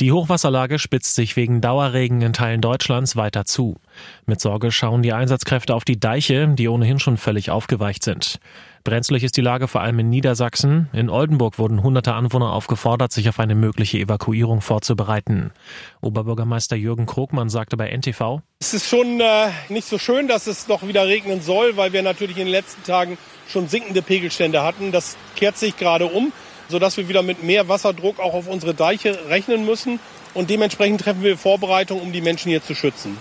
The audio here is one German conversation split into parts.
Die Hochwasserlage spitzt sich wegen Dauerregen in Teilen Deutschlands weiter zu. Mit Sorge schauen die Einsatzkräfte auf die Deiche, die ohnehin schon völlig aufgeweicht sind. Brenzlig ist die Lage vor allem in Niedersachsen. In Oldenburg wurden hunderte Anwohner aufgefordert, sich auf eine mögliche Evakuierung vorzubereiten. Oberbürgermeister Jürgen Krogmann sagte bei NTV, Es ist schon äh, nicht so schön, dass es doch wieder regnen soll, weil wir natürlich in den letzten Tagen schon sinkende Pegelstände hatten. Das kehrt sich gerade um sodass wir wieder mit mehr Wasserdruck auch auf unsere Deiche rechnen müssen. Und dementsprechend treffen wir Vorbereitungen, um die Menschen hier zu schützen.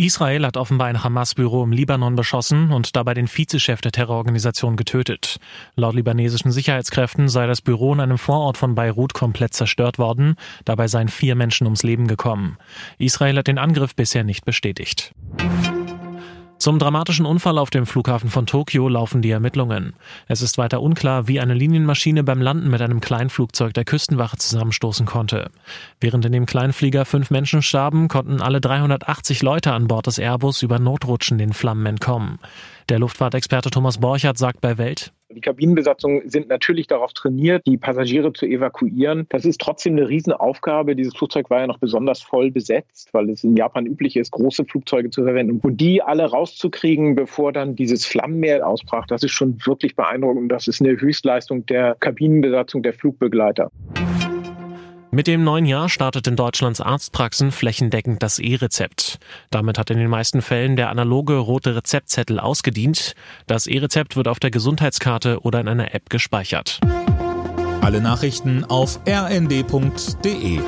Israel hat offenbar ein Hamas-Büro im Libanon beschossen und dabei den Vizechef der Terrororganisation getötet. Laut libanesischen Sicherheitskräften sei das Büro in einem Vorort von Beirut komplett zerstört worden. Dabei seien vier Menschen ums Leben gekommen. Israel hat den Angriff bisher nicht bestätigt. Zum dramatischen Unfall auf dem Flughafen von Tokio laufen die Ermittlungen. Es ist weiter unklar, wie eine Linienmaschine beim Landen mit einem Kleinflugzeug der Küstenwache zusammenstoßen konnte. Während in dem Kleinflieger fünf Menschen starben, konnten alle 380 Leute an Bord des Airbus über Notrutschen den Flammen entkommen. Der Luftfahrtexperte Thomas Borchardt sagt bei Welt, die Kabinenbesatzungen sind natürlich darauf trainiert, die Passagiere zu evakuieren. Das ist trotzdem eine Riesenaufgabe. Dieses Flugzeug war ja noch besonders voll besetzt, weil es in Japan üblich ist, große Flugzeuge zu verwenden. Und die alle rauszukriegen, bevor dann dieses Flammenmeer ausbrach, das ist schon wirklich beeindruckend. Das ist eine Höchstleistung der Kabinenbesatzung der Flugbegleiter. Mit dem neuen Jahr startet in Deutschlands Arztpraxen flächendeckend das E-Rezept. Damit hat in den meisten Fällen der analoge rote Rezeptzettel ausgedient. Das E-Rezept wird auf der Gesundheitskarte oder in einer App gespeichert. Alle Nachrichten auf rnd.de